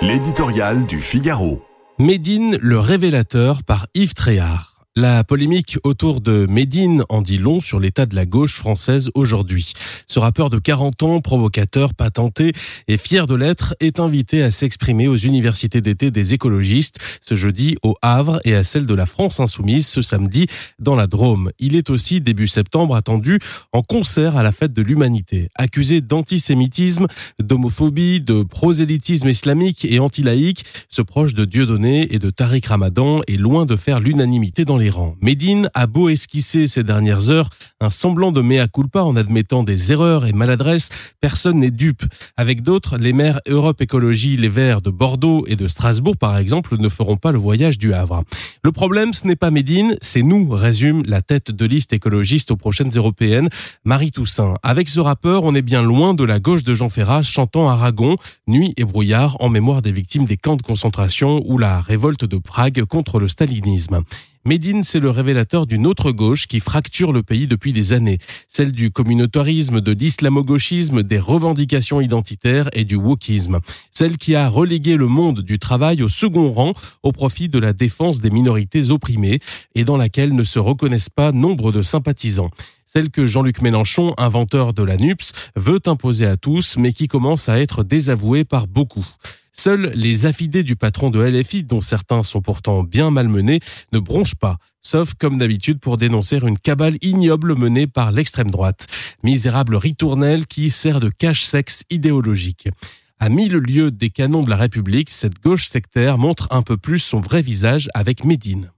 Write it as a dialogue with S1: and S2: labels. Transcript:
S1: L'éditorial du Figaro.
S2: Médine, le révélateur par Yves Tréhard. La polémique autour de Médine en dit long sur l'état de la gauche française aujourd'hui. Ce rappeur de 40 ans, provocateur, patenté et fier de l'être, est invité à s'exprimer aux universités d'été des écologistes ce jeudi au Havre et à celle de la France insoumise ce samedi dans la Drôme. Il est aussi début septembre attendu en concert à la fête de l'humanité. Accusé d'antisémitisme, d'homophobie, de prosélytisme islamique et anti-laïque, ce proche de Dieudonné et de Tariq Ramadan est loin de faire l'unanimité dans les Médine a beau esquisser ces dernières heures un semblant de mea culpa en admettant des erreurs et maladresses, personne n'est dupe. Avec d'autres, les maires Europe Écologie Les Verts de Bordeaux et de Strasbourg, par exemple, ne feront pas le voyage du Havre. Le problème, ce n'est pas Médine, c'est nous, résume la tête de liste écologiste aux prochaines européennes, Marie Toussaint. Avec ce rappeur, on est bien loin de la gauche de Jean Ferrat chantant Aragon, nuit et brouillard en mémoire des victimes des camps de concentration ou la révolte de Prague contre le stalinisme. Médine, c'est le révélateur d'une autre gauche qui fracture le pays depuis des années, celle du communautarisme, de l'islamo-gauchisme, des revendications identitaires et du wokisme, celle qui a relégué le monde du travail au second rang au profit de la défense des minorités opprimées et dans laquelle ne se reconnaissent pas nombre de sympathisants. Celle que Jean-Luc Mélenchon, inventeur de la NUPS, veut imposer à tous, mais qui commence à être désavouée par beaucoup. Seuls les affidés du patron de LFI, dont certains sont pourtant bien malmenés, ne bronchent pas, sauf comme d'habitude pour dénoncer une cabale ignoble menée par l'extrême droite. Misérable ritournelle qui sert de cache-sexe idéologique. À mille lieues des canons de la République, cette gauche sectaire montre un peu plus son vrai visage avec Médine.